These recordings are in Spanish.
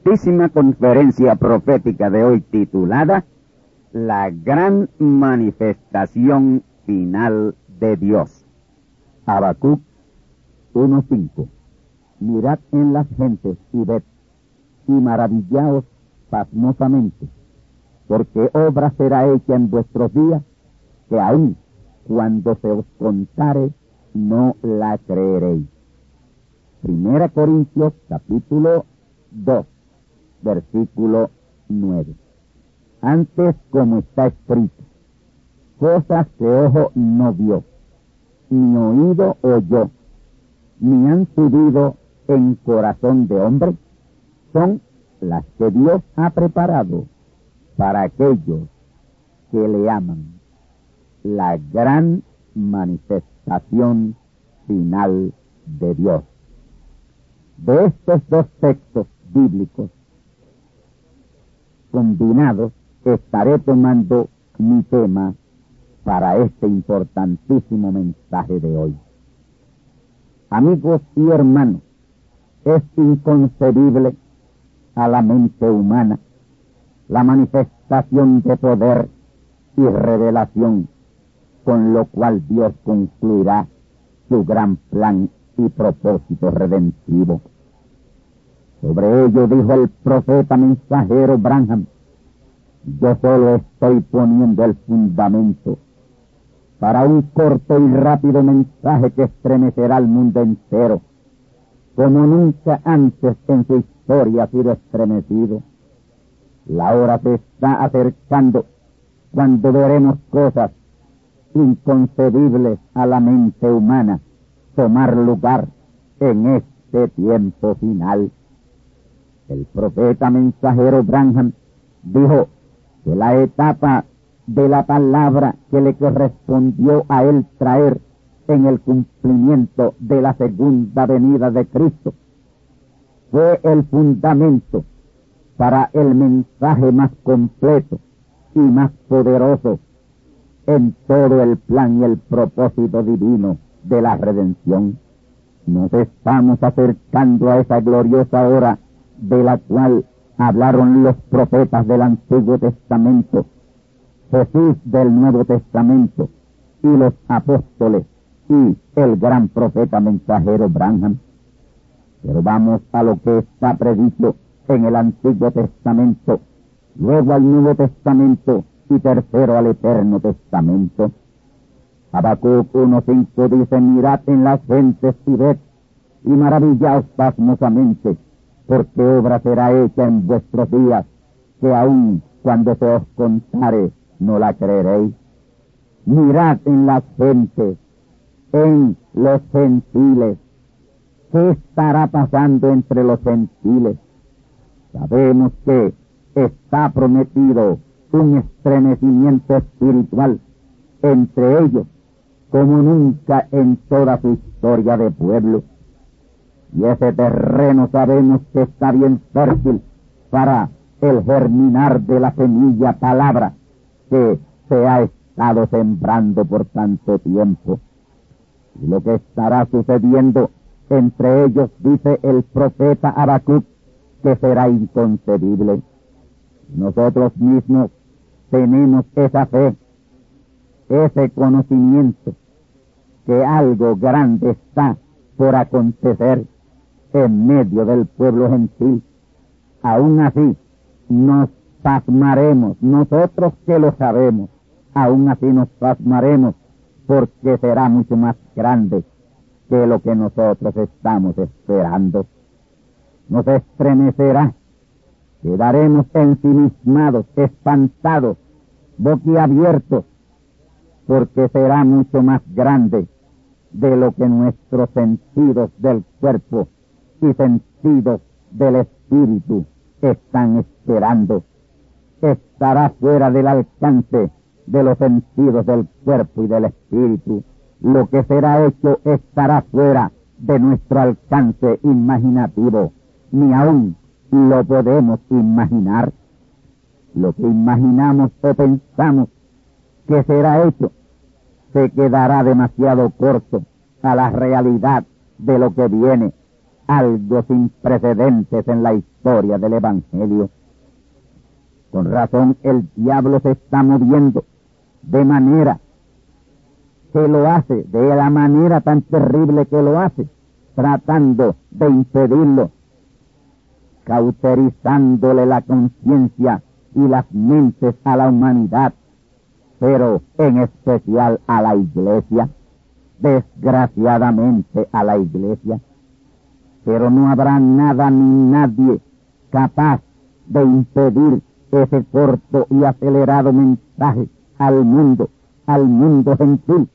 Importantísima conferencia profética de hoy titulada La gran manifestación final de Dios. Habacuc 1.5 Mirad en las gentes y ved, y maravillaos pasmosamente, porque obra será hecha en vuestros días, que aún cuando se os contare, no la creeréis. Primera Corintios capítulo 2, versículo 9. Antes como está escrito, cosas que ojo no vio, ni oído oyó, ni han subido en corazón de hombre, son las que Dios ha preparado para aquellos que le aman. La gran manifestación final de Dios. De estos dos textos bíblicos combinados estaré tomando mi tema para este importantísimo mensaje de hoy. Amigos y hermanos, es inconcebible a la mente humana la manifestación de poder y revelación con lo cual Dios concluirá su gran plan y propósito redentivo. Sobre ello dijo el profeta mensajero Branham, yo solo estoy poniendo el fundamento para un corto y rápido mensaje que estremecerá al mundo entero, como nunca antes en su historia ha sido estremecido. La hora se está acercando cuando veremos cosas inconcebibles a la mente humana tomar lugar en este tiempo final. El profeta mensajero Branham dijo que la etapa de la palabra que le correspondió a él traer en el cumplimiento de la segunda venida de Cristo fue el fundamento para el mensaje más completo y más poderoso en todo el plan y el propósito divino de la redención. Nos estamos acercando a esa gloriosa hora de la cual hablaron los profetas del Antiguo Testamento, Jesús del Nuevo Testamento y los apóstoles y el gran profeta mensajero Branham. Pero vamos a lo que está predicho en el Antiguo Testamento, luego al Nuevo Testamento y tercero al Eterno Testamento. Habacuc 1.5 dice, mirad en las gentes y ved, y maravillaos pasmosamente, porque obra será hecha en vuestros días, que aun cuando se os contare, no la creeréis. Mirad en las gentes en los gentiles. ¿Qué estará pasando entre los gentiles? Sabemos que está prometido un estremecimiento espiritual entre ellos como nunca en toda su historia de pueblo. Y ese terreno sabemos que está bien fértil para el germinar de la semilla palabra que se ha estado sembrando por tanto tiempo. Y lo que estará sucediendo entre ellos, dice el profeta Habacuc, que será inconcebible. Nosotros mismos tenemos esa fe, ese conocimiento, que algo grande está por acontecer en medio del pueblo gentil. Aún así, nos pasmaremos, nosotros que lo sabemos, aún así nos pasmaremos, porque será mucho más grande que lo que nosotros estamos esperando. Nos estremecerá, quedaremos ensimismados, espantados, boquiabiertos, porque será mucho más grande de lo que nuestros sentidos del cuerpo y sentidos del espíritu están esperando. Estará fuera del alcance de los sentidos del cuerpo y del espíritu. Lo que será hecho estará fuera de nuestro alcance imaginativo. Ni aún lo podemos imaginar. Lo que imaginamos o pensamos que será hecho se quedará demasiado corto a la realidad de lo que viene, algo sin precedentes en la historia del Evangelio. Con razón el diablo se está moviendo de manera que lo hace, de la manera tan terrible que lo hace, tratando de impedirlo, cauterizándole la conciencia y las mentes a la humanidad pero en especial a la iglesia, desgraciadamente a la iglesia. Pero no habrá nada ni nadie capaz de impedir ese corto y acelerado mensaje al mundo, al mundo gentil,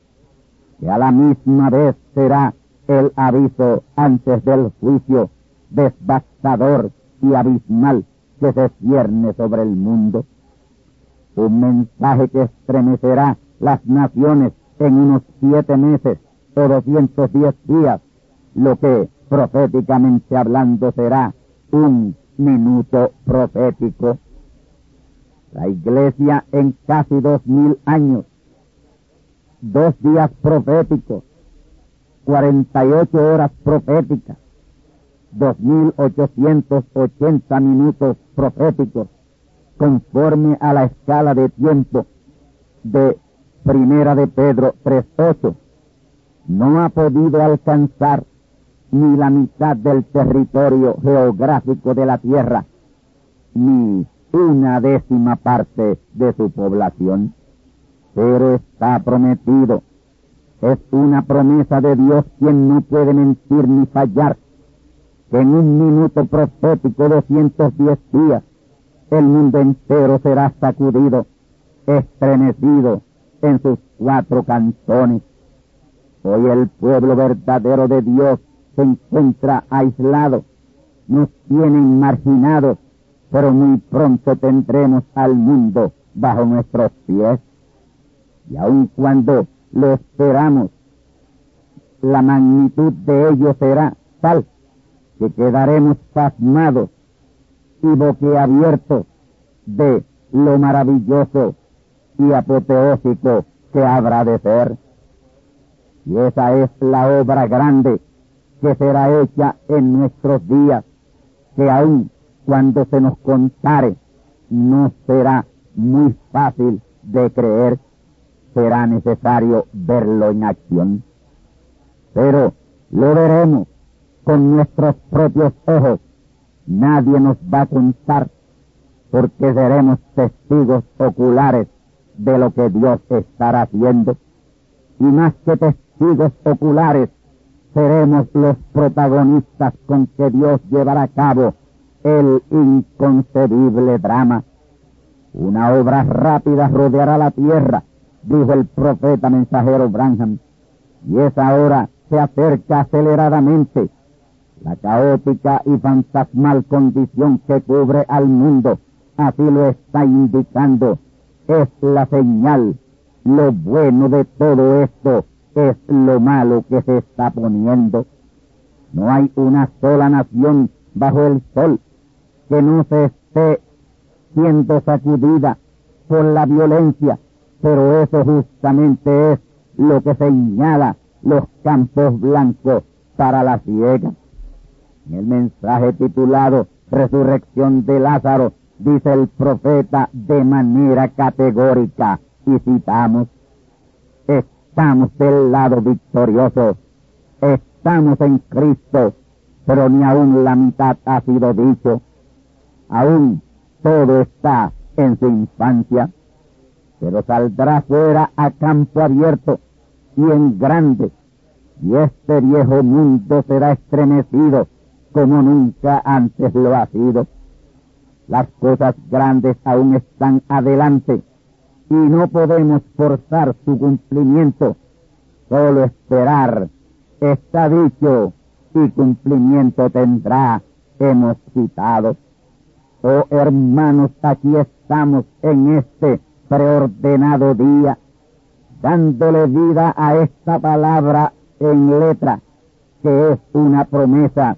que a la misma vez será el aviso antes del juicio devastador y abismal que se cierne sobre el mundo. Un mensaje que estremecerá las naciones en unos siete meses o doscientos diez días, lo que proféticamente hablando será un minuto profético. La iglesia en casi dos mil años, dos días proféticos, cuarenta y ocho horas proféticas, dos mil ochocientos ochenta minutos proféticos, conforme a la escala de tiempo de Primera de Pedro 3.8, no ha podido alcanzar ni la mitad del territorio geográfico de la Tierra, ni una décima parte de su población, pero está prometido. Es una promesa de Dios quien no puede mentir ni fallar, que en un minuto profético de 110 días el mundo entero será sacudido, estremecido en sus cuatro cantones. Hoy el pueblo verdadero de Dios se encuentra aislado, nos tienen marginados, pero muy pronto tendremos al mundo bajo nuestros pies. Y aun cuando lo esperamos, la magnitud de ello será tal que quedaremos pasmados y abierto de lo maravilloso y apoteósico que habrá de ser. Y esa es la obra grande que será hecha en nuestros días, que aun cuando se nos contare no será muy fácil de creer, será necesario verlo en acción. Pero lo veremos con nuestros propios ojos Nadie nos va a contar porque seremos testigos oculares de lo que Dios estará haciendo. Y más que testigos oculares, seremos los protagonistas con que Dios llevará a cabo el inconcebible drama. Una obra rápida rodeará la tierra, dijo el profeta mensajero Branham, Y esa hora se acerca aceleradamente. La caótica y fantasmal condición que cubre al mundo, así lo está indicando, es la señal. Lo bueno de todo esto es lo malo que se está poniendo. No hay una sola nación bajo el sol que no se esté siendo sacudida por la violencia, pero eso justamente es lo que señala los campos blancos para la ciega. En el mensaje titulado Resurrección de Lázaro, dice el profeta de manera categórica, y citamos, estamos del lado victorioso, estamos en Cristo, pero ni aún la mitad ha sido dicho, aún todo está en su infancia, pero saldrá fuera a campo abierto y en grande, y este viejo mundo será estremecido como nunca antes lo ha sido. Las cosas grandes aún están adelante y no podemos forzar su cumplimiento, solo esperar. Está dicho y cumplimiento tendrá, hemos citado. Oh hermanos, aquí estamos en este preordenado día, dándole vida a esta palabra en letra, que es una promesa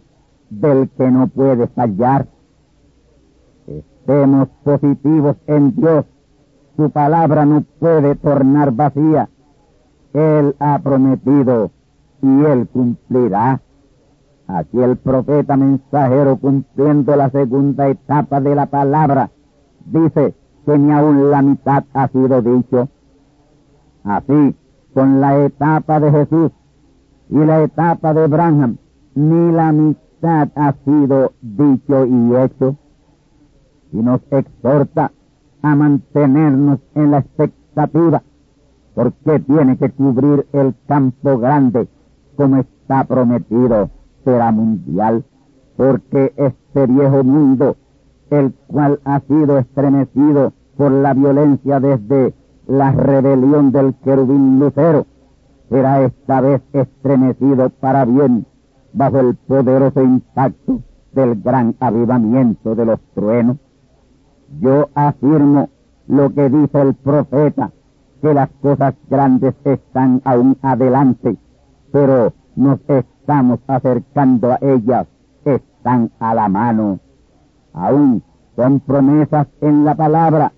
del que no puede fallar. Estemos positivos en Dios, su palabra no puede tornar vacía. Él ha prometido y Él cumplirá. Aquí el profeta mensajero cumpliendo la segunda etapa de la palabra dice que ni aún la mitad ha sido dicho. Así, con la etapa de Jesús y la etapa de Abraham, ni la mitad ha sido dicho y hecho. Y nos exhorta a mantenernos en la expectativa, porque tiene que cubrir el campo grande como está prometido será mundial, porque este viejo mundo, el cual ha sido estremecido por la violencia desde la rebelión del querubín lucero, será esta vez estremecido para bien bajo el poderoso impacto del gran avivamiento de los truenos. Yo afirmo lo que dice el profeta, que las cosas grandes están aún adelante, pero nos estamos acercando a ellas, están a la mano. Aún son promesas en la palabra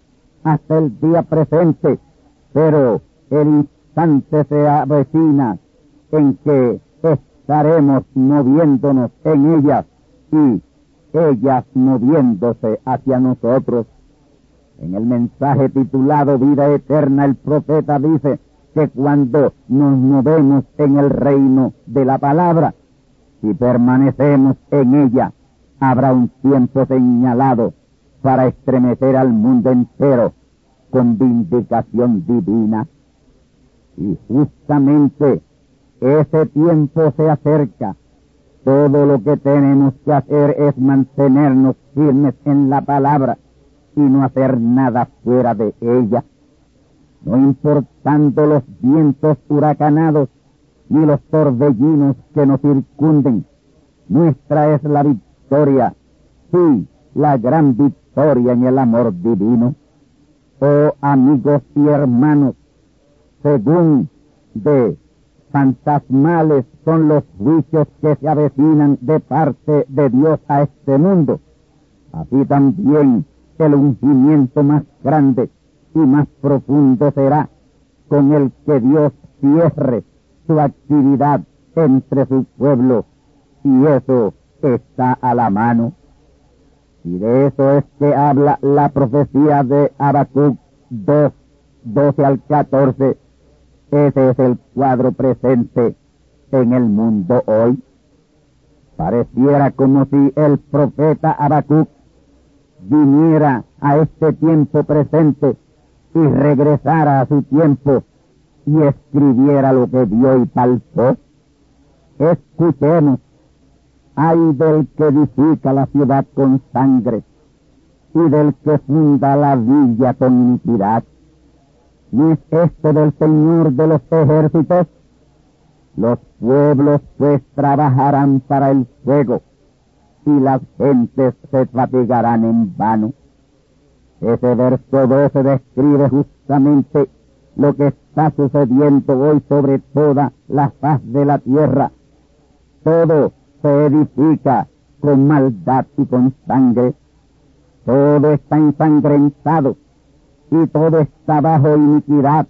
hasta el día presente, pero el instante se avecina en que estaremos moviéndonos en ellas y ellas moviéndose hacia nosotros. En el mensaje titulado Vida Eterna, el profeta dice, que cuando nos movemos en el reino de la palabra, si permanecemos en ella, habrá un tiempo señalado para estremecer al mundo entero con vindicación divina. Y justamente ese tiempo se acerca. Todo lo que tenemos que hacer es mantenernos firmes en la palabra y no hacer nada fuera de ella no importando los vientos huracanados ni los torbellinos que nos circunden. Nuestra es la victoria, sí, la gran victoria en el amor divino. Oh amigos y hermanos, según de fantasmales son los juicios que se avecinan de parte de Dios a este mundo, así también el ungimiento más grande y más profundo será con el que Dios cierre su actividad entre su pueblo y eso está a la mano. Y de eso es que habla la profecía de Habacuc 2, 12 al 14. Ese es el cuadro presente en el mundo hoy. Pareciera como si el profeta Habacuc viniera a este tiempo presente y regresara a su tiempo y escribiera lo que vio y palpó. Escuchemos, hay del que edifica la ciudad con sangre y del que funda la villa con iniquidad. ¿Y es esto del Señor de los ejércitos? Los pueblos pues trabajarán para el fuego y las gentes se fatigarán en vano. Ese verso 12 describe justamente lo que está sucediendo hoy sobre toda la faz de la tierra. Todo se edifica con maldad y con sangre. Todo está ensangrentado y todo está bajo iniquidad.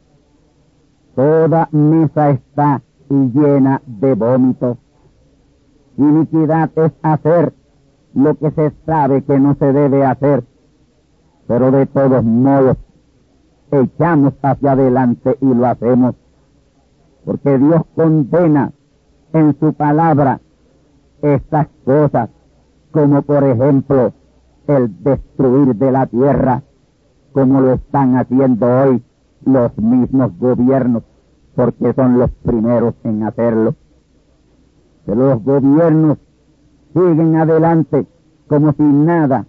Toda mesa está llena de vómito. Iniquidad es hacer lo que se sabe que no se debe hacer, pero de todos modos echamos hacia adelante y lo hacemos, porque Dios condena en su palabra estas cosas, como por ejemplo el destruir de la tierra, como lo están haciendo hoy los mismos gobiernos, porque son los primeros en hacerlo. Pero los gobiernos siguen adelante como sin nada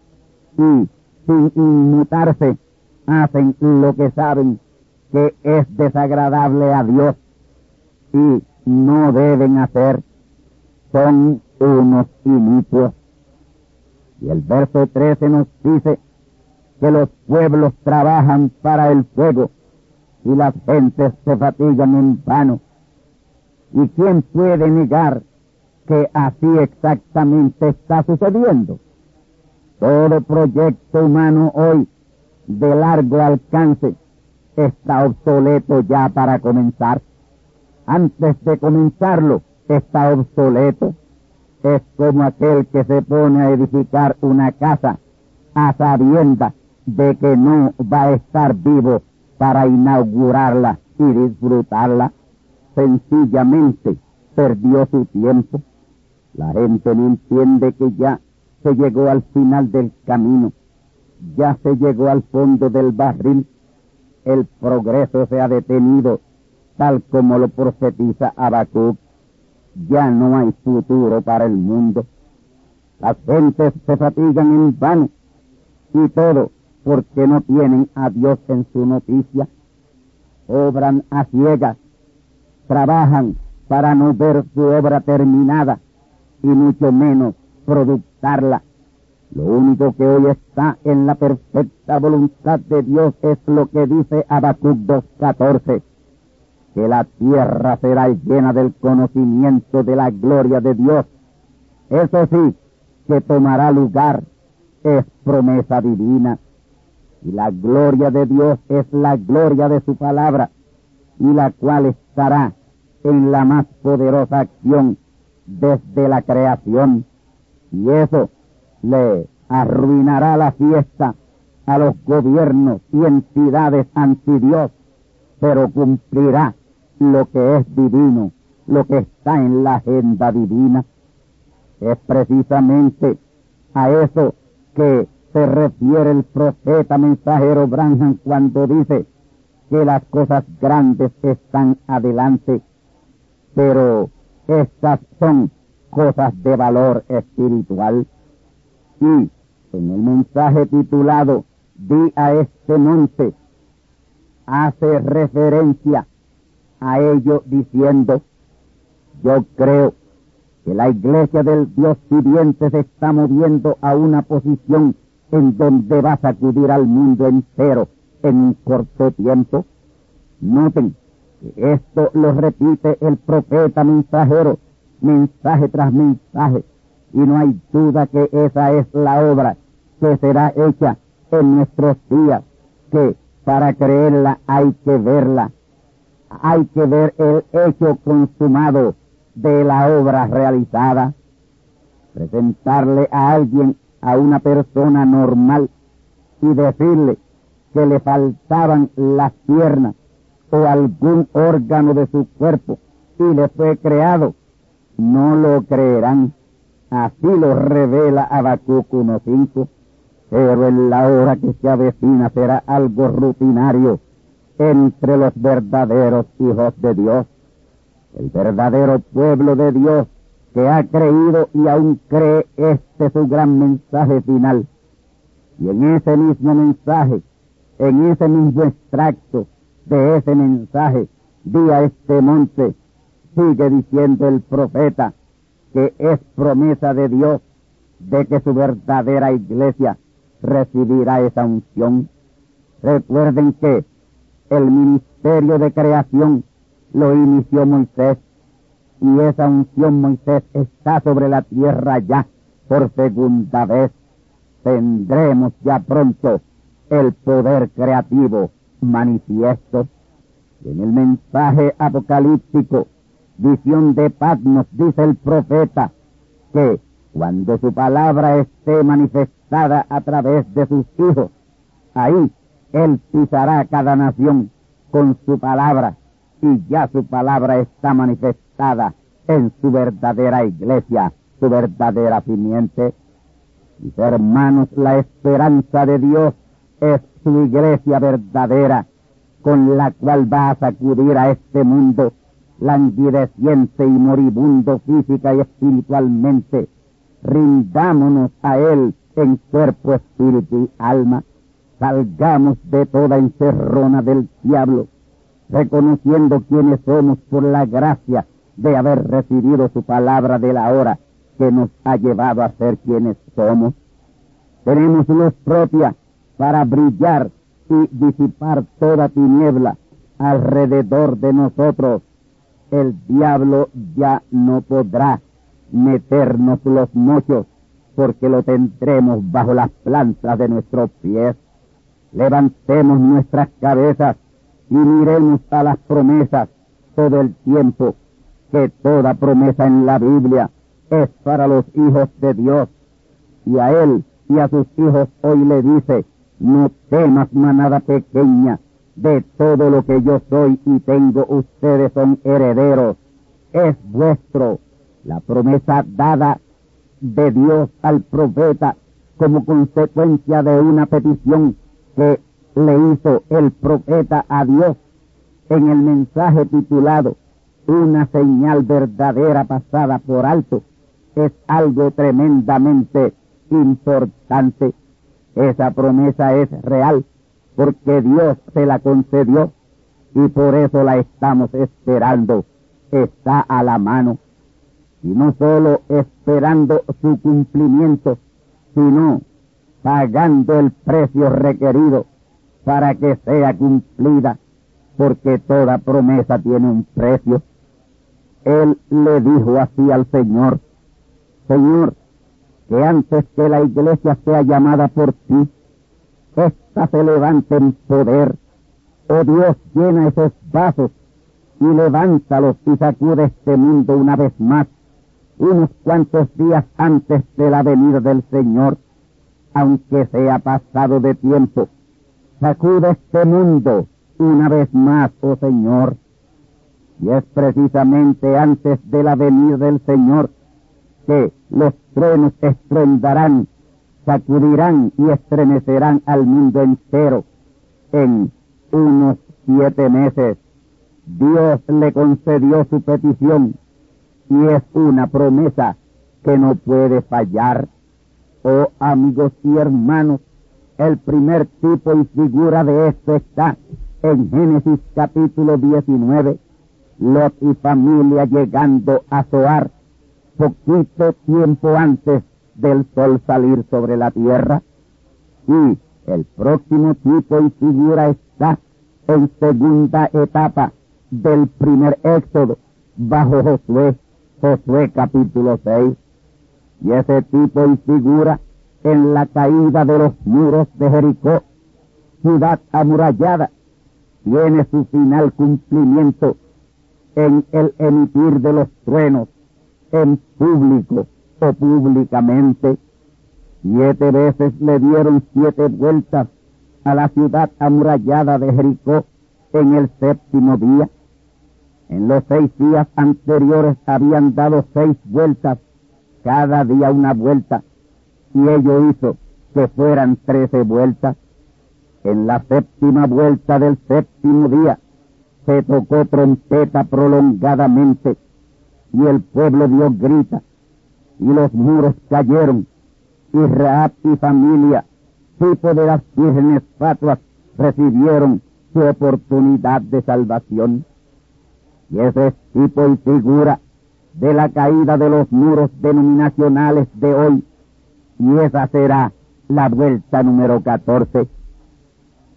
y sin inmutarse hacen lo que saben que es desagradable a Dios y no deben hacer. Son unos inicuos. Y el verso 13 nos dice que los pueblos trabajan para el fuego y las gentes se fatigan en vano. ¿Y quién puede negar que así exactamente está sucediendo? Todo proyecto humano hoy de largo alcance está obsoleto ya para comenzar. Antes de comenzarlo está obsoleto. Es como aquel que se pone a edificar una casa a sabienda de que no va a estar vivo para inaugurarla y disfrutarla. Sencillamente perdió su tiempo. La gente no entiende que ya se llegó al final del camino ya se llegó al fondo del barril, el progreso se ha detenido, tal como lo profetiza Habacuc. Ya no hay futuro para el mundo. Las gentes se fatigan en vano y todo porque no tienen a Dios en su noticia. Obran a ciegas, trabajan para no ver su obra terminada y mucho menos productarla lo único que hoy está en la perfecta voluntad de Dios es lo que dice Habacuc 2.14, que la tierra será llena del conocimiento de la gloria de Dios. Eso sí, que tomará lugar es promesa divina. Y la gloria de Dios es la gloria de su palabra, y la cual estará en la más poderosa acción desde la creación. Y eso le arruinará la fiesta a los gobiernos y entidades anti Dios, pero cumplirá lo que es divino, lo que está en la agenda divina. Es precisamente a eso que se refiere el profeta mensajero Branham cuando dice que las cosas grandes están adelante, pero estas son cosas de valor espiritual. Y en el mensaje titulado Di a este monte, hace referencia a ello diciendo, yo creo que la iglesia del Dios viviente se está moviendo a una posición en donde va a sacudir al mundo entero en un corto tiempo. Noten que esto lo repite el profeta mensajero, mensaje tras mensaje, y no hay duda que esa es la obra que será hecha en nuestros días, que para creerla hay que verla, hay que ver el hecho consumado de la obra realizada, presentarle a alguien, a una persona normal, y decirle que le faltaban las piernas o algún órgano de su cuerpo y le fue creado, no lo creerán Así lo revela Habacuc 1.5. Pero en la hora que se avecina será algo rutinario entre los verdaderos hijos de Dios. El verdadero pueblo de Dios que ha creído y aún cree este su gran mensaje final. Y en ese mismo mensaje, en ese mismo extracto de ese mensaje, di este monte, sigue diciendo el profeta que es promesa de Dios de que su verdadera iglesia recibirá esa unción. Recuerden que el ministerio de creación lo inició Moisés y esa unción Moisés está sobre la tierra ya por segunda vez. Tendremos ya pronto el poder creativo manifiesto. en el mensaje apocalíptico, visión de Patmos, dice el profeta que cuando su palabra esté manifestada a través de sus hijos, ahí él pisará cada nación con su palabra y ya su palabra está manifestada en su verdadera iglesia, su verdadera simiente. Mis hermanos, la esperanza de Dios es su iglesia verdadera, con la cual va a sacudir a este mundo languideciente y moribundo física y espiritualmente. Rindámonos a Él en cuerpo, espíritu y alma. Salgamos de toda encerrona del diablo, reconociendo quiénes somos por la gracia de haber recibido su palabra de la hora que nos ha llevado a ser quienes somos. Tenemos luz propia para brillar y disipar toda tiniebla alrededor de nosotros. El diablo ya no podrá meternos los mochos porque lo tendremos bajo las plantas de nuestros pies. Levantemos nuestras cabezas y miremos a las promesas todo el tiempo, que toda promesa en la Biblia es para los hijos de Dios. Y a él y a sus hijos hoy le dice, no temas manada pequeña, de todo lo que yo soy y tengo, ustedes son herederos. Es vuestro la promesa dada de Dios al profeta como consecuencia de una petición que le hizo el profeta a Dios en el mensaje titulado Una señal verdadera pasada por alto. Es algo tremendamente importante esa promesa es real porque Dios se la concedió y por eso la estamos esperando. Está a la mano. Y no solo esperando su cumplimiento, sino pagando el precio requerido para que sea cumplida, porque toda promesa tiene un precio. Él le dijo así al Señor, Señor, que antes que la iglesia sea llamada por ti, ésta se levante en poder. Oh Dios, llena esos vasos y levántalos y sacude este mundo una vez más, unos cuantos días antes de la venida del Señor, aunque sea pasado de tiempo. Sacude este mundo una vez más, oh Señor. Y es precisamente antes de la venida del Señor que los truenos estruendarán, sacudirán y estremecerán al mundo entero en unos siete meses. Dios le concedió su petición y es una promesa que no puede fallar. Oh amigos y hermanos, el primer tipo y figura de esto está en Génesis capítulo 19, Lot y familia llegando a Zoar poquito tiempo antes del sol salir sobre la tierra. Y el próximo tipo y figura está en segunda etapa del primer éxodo bajo Josué, Josué capítulo 6. Y ese tipo y figura en la caída de los muros de Jericó, ciudad amurallada, tiene su final cumplimiento en el emitir de los truenos en público o públicamente. Siete veces le dieron siete vueltas a la ciudad amurallada de Jericó en el séptimo día. En los seis días anteriores habían dado seis vueltas, cada día una vuelta, y ello hizo que fueran trece vueltas. En la séptima vuelta del séptimo día se tocó trompeta prolongadamente y el pueblo dio grita, y los muros cayeron, y Raab y familia, tipo de las vírgenes fatuas, recibieron su oportunidad de salvación. Y ese es tipo y figura de la caída de los muros denominacionales de hoy. Y esa será la vuelta número 14.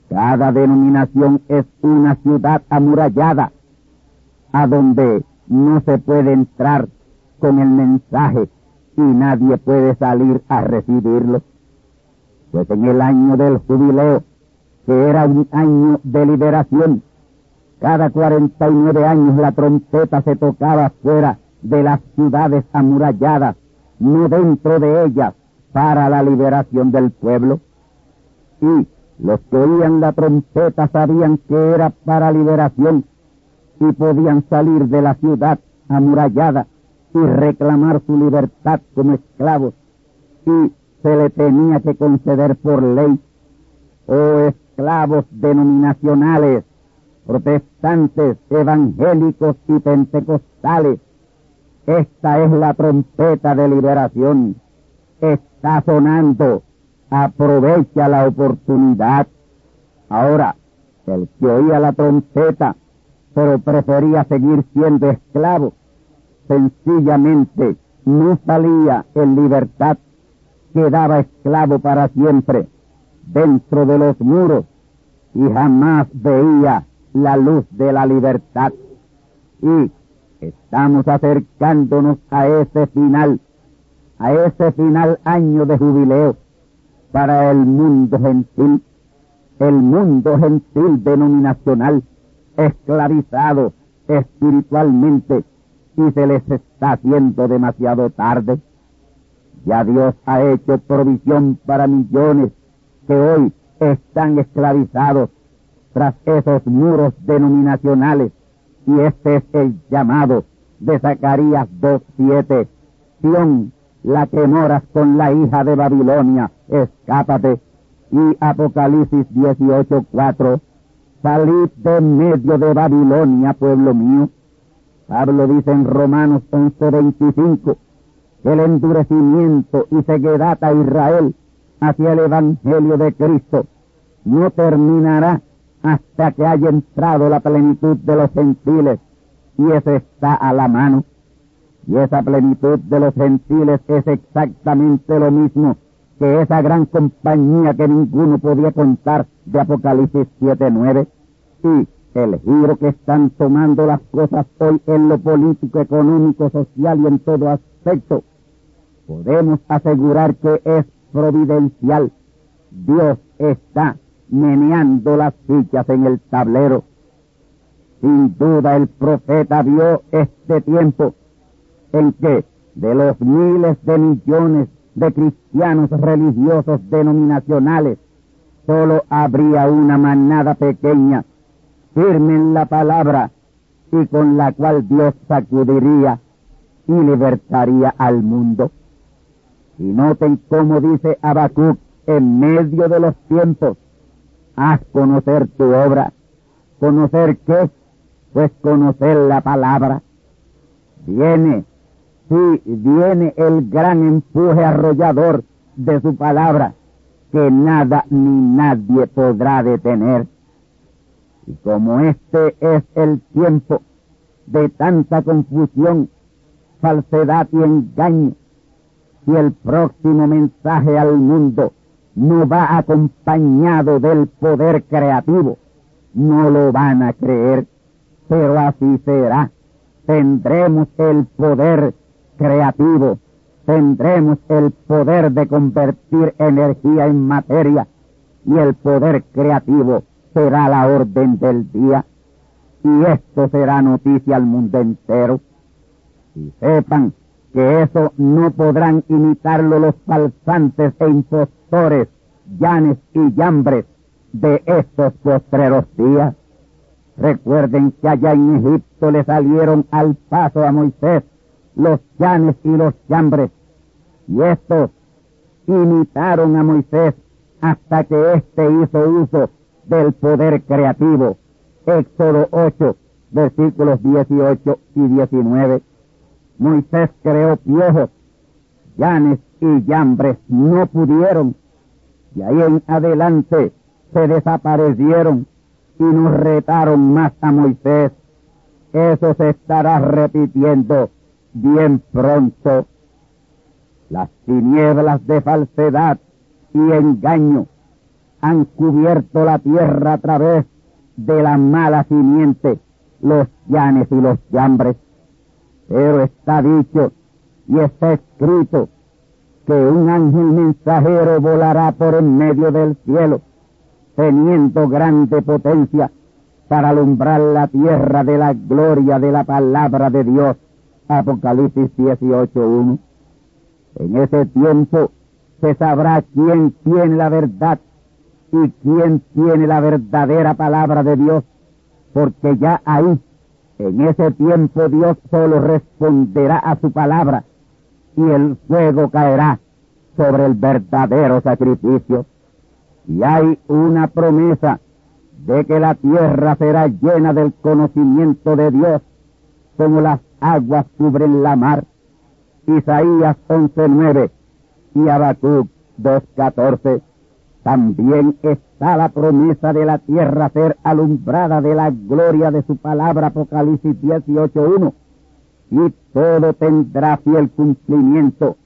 Cada denominación es una ciudad amurallada, a donde no se puede entrar con el mensaje y nadie puede salir a recibirlo. Pues en el año del jubileo, que era un año de liberación, cada 49 años la trompeta se tocaba fuera de las ciudades amuralladas, no dentro de ellas, para la liberación del pueblo. Y los que oían la trompeta sabían que era para liberación y podían salir de la ciudad amurallada y reclamar su libertad como esclavos y se le tenía que conceder por ley. Oh esclavos denominacionales, protestantes, evangélicos y pentecostales, esta es la trompeta de liberación. Está sonando. Aprovecha la oportunidad. Ahora, el que oía la trompeta, pero prefería seguir siendo esclavo, sencillamente no salía en libertad, quedaba esclavo para siempre dentro de los muros y jamás veía la luz de la libertad. Y estamos acercándonos a ese final, a ese final año de jubileo para el mundo gentil, el mundo gentil denominacional, esclavizado espiritualmente y se les está haciendo demasiado tarde. Ya Dios ha hecho provisión para millones que hoy están esclavizados tras esos muros denominacionales y este es el llamado de Zacarías 2.7. Sión, la que moras con la hija de Babilonia, escápate. Y Apocalipsis 18.4. Salid de medio de Babilonia, pueblo mío. Pablo dice en Romanos 11.25 el endurecimiento y ceguedad a Israel hacia el Evangelio de Cristo no terminará hasta que haya entrado la plenitud de los gentiles, y eso está a la mano. Y esa plenitud de los gentiles es exactamente lo mismo que esa gran compañía que ninguno podía contar de Apocalipsis 7.9. Y el giro que están tomando las cosas hoy en lo político, económico, social y en todo aspecto, podemos asegurar que es providencial. Dios está meneando las fichas en el tablero. Sin duda el profeta vio este tiempo en que de los miles de millones de cristianos religiosos denominacionales, solo habría una manada pequeña, firme en la palabra y con la cual Dios sacudiría y libertaría al mundo. Y noten cómo dice Habacuc en medio de los tiempos, haz conocer tu obra. ¿Conocer qué? Pues conocer la palabra. Viene, sí, viene el gran empuje arrollador de su palabra, que nada ni nadie podrá detener. Y como este es el tiempo de tanta confusión, falsedad y engaño, si el próximo mensaje al mundo no va acompañado del poder creativo, no lo van a creer, pero así será. Tendremos el poder creativo, tendremos el poder de convertir energía en materia y el poder creativo será la orden del día y esto será noticia al mundo entero. Y sepan que eso no podrán imitarlo los falsantes e impostores, llanes y llambres de estos postreros días. Recuerden que allá en Egipto le salieron al paso a Moisés los llanes y los llambres, y estos imitaron a Moisés hasta que éste hizo uso del poder creativo. Éxodo 8, versículos 18 y 19. Moisés creó piojos, llanes y llambres no pudieron, y ahí en adelante se desaparecieron y nos retaron más a Moisés. eso se estará repitiendo bien pronto. Las tinieblas de falsedad y engaño han cubierto la tierra a través de la mala simiente, los llanes y los llambres. Pero está dicho y está escrito que un ángel mensajero volará por en medio del cielo, teniendo grande potencia para alumbrar la tierra de la gloria de la palabra de Dios. Apocalipsis 18.1. En ese tiempo se sabrá quién tiene la verdad y quién tiene la verdadera palabra de Dios, porque ya ahí, en ese tiempo Dios solo responderá a su palabra y el fuego caerá sobre el verdadero sacrificio. Y hay una promesa de que la tierra será llena del conocimiento de Dios, como las aguas cubren la mar. Isaías 11.9 y Habacuc 2.14. También está la promesa de la tierra ser alumbrada de la gloria de su palabra Apocalipsis 18.1 y todo tendrá fiel cumplimiento.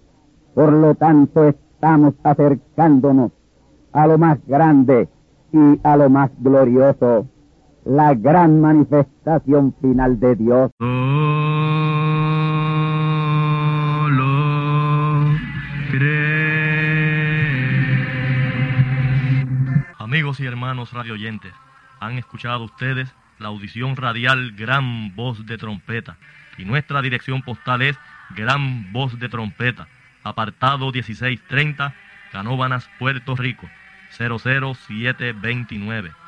Por lo tanto estamos acercándonos a lo más grande y a lo más glorioso, la gran manifestación final de Dios. Amigos y hermanos radioyentes, han escuchado ustedes la audición radial Gran Voz de Trompeta y nuestra dirección postal es Gran Voz de Trompeta, apartado 1630, Canóbanas, Puerto Rico 00729.